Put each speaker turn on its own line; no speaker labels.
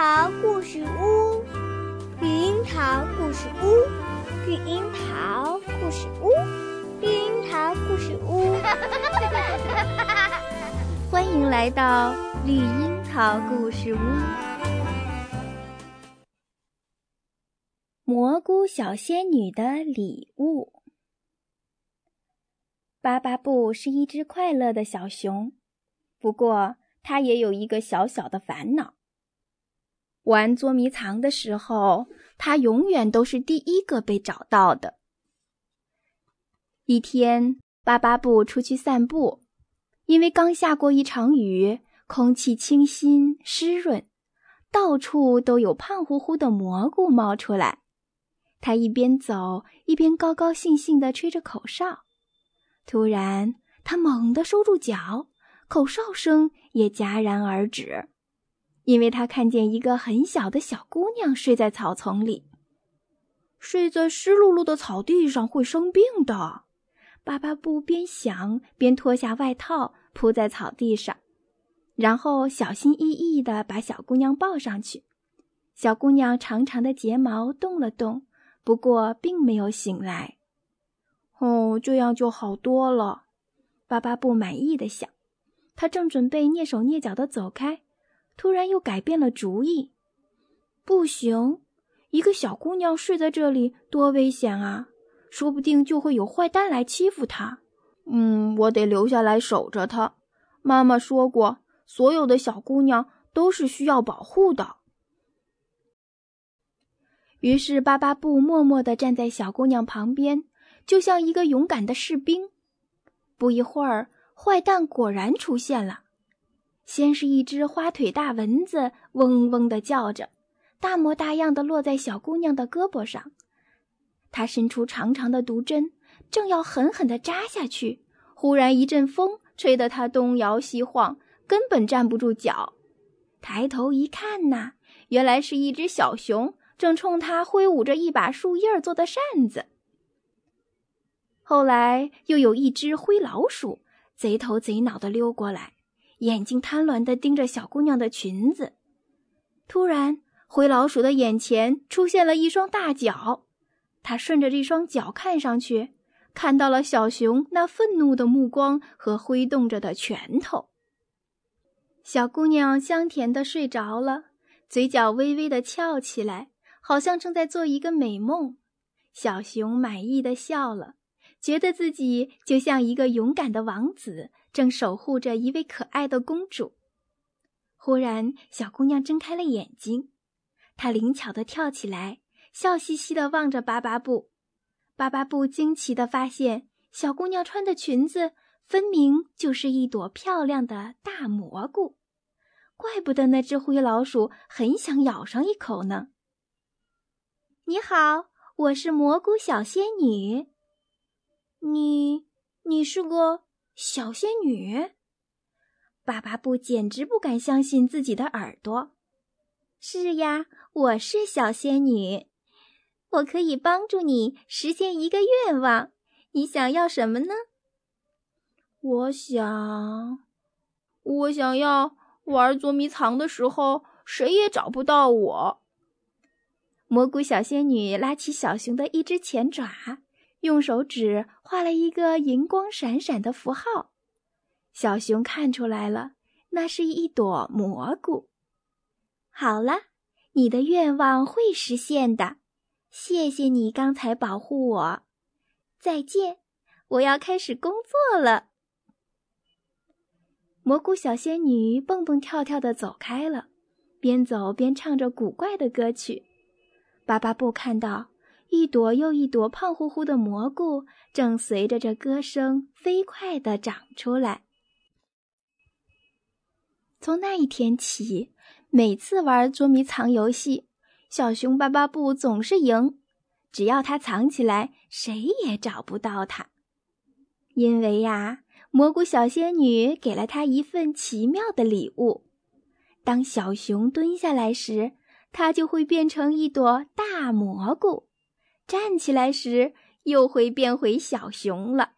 桃故事屋，绿樱桃故事屋，绿樱桃故事屋，绿樱桃故事屋。
欢迎来到绿樱桃故事屋。蘑菇小仙女的礼物。巴巴布是一只快乐的小熊，不过它也有一个小小的烦恼。玩捉迷藏的时候，他永远都是第一个被找到的。一天，巴巴布出去散步，因为刚下过一场雨，空气清新湿润，到处都有胖乎乎的蘑菇冒出来。他一边走一边高高兴兴地吹着口哨。突然，他猛地收住脚，口哨声也戛然而止。因为他看见一个很小的小姑娘睡在草丛里，睡在湿漉漉的草地上会生病的。巴巴布边想边脱下外套铺在草地上，然后小心翼翼地把小姑娘抱上去。小姑娘长长的睫毛动了动，不过并没有醒来。哦，这样就好多了，巴巴布满意的想。他正准备蹑手蹑脚地走开。突然又改变了主意，不行，一个小姑娘睡在这里多危险啊！说不定就会有坏蛋来欺负她。嗯，我得留下来守着她。妈妈说过，所有的小姑娘都是需要保护的。于是巴巴布默默地站在小姑娘旁边，就像一个勇敢的士兵。不一会儿，坏蛋果然出现了。先是一只花腿大蚊子，嗡嗡地叫着，大模大样的落在小姑娘的胳膊上。它伸出长长的毒针，正要狠狠地扎下去，忽然一阵风吹得它东摇西晃，根本站不住脚。抬头一看呐，原来是一只小熊，正冲它挥舞着一把树叶做的扇子。后来又有一只灰老鼠，贼头贼脑地溜过来。眼睛贪婪地盯着小姑娘的裙子，突然，灰老鼠的眼前出现了一双大脚。他顺着这双脚看上去，看到了小熊那愤怒的目光和挥动着的拳头。小姑娘香甜地睡着了，嘴角微微地翘起来，好像正在做一个美梦。小熊满意的笑了，觉得自己就像一个勇敢的王子。正守护着一位可爱的公主。忽然，小姑娘睁开了眼睛，她灵巧地跳起来，笑嘻嘻地望着巴巴布。巴巴布惊奇地发现，小姑娘穿的裙子分明就是一朵漂亮的大蘑菇。怪不得那只灰老鼠很想咬上一口呢。你好，我是蘑菇小仙女。你，你是个。小仙女，巴巴布简直不敢相信自己的耳朵。是呀，我是小仙女，我可以帮助你实现一个愿望。你想要什么呢？我想，我想要玩捉迷藏的时候，谁也找不到我。蘑菇小仙女拉起小熊的一只前爪。用手指画了一个银光闪闪的符号，小熊看出来了，那是一朵蘑菇。好了，你的愿望会实现的，谢谢你刚才保护我。再见，我要开始工作了。蘑菇小仙女蹦蹦跳跳的走开了，边走边唱着古怪的歌曲。巴巴布看到。一朵又一朵胖乎乎的蘑菇正随着这歌声飞快地长出来。从那一天起，每次玩捉迷藏游戏，小熊巴巴布总是赢。只要他藏起来，谁也找不到他。因为呀，蘑菇小仙女给了他一份奇妙的礼物：当小熊蹲下来时，它就会变成一朵大蘑菇。站起来时，又会变回小熊了。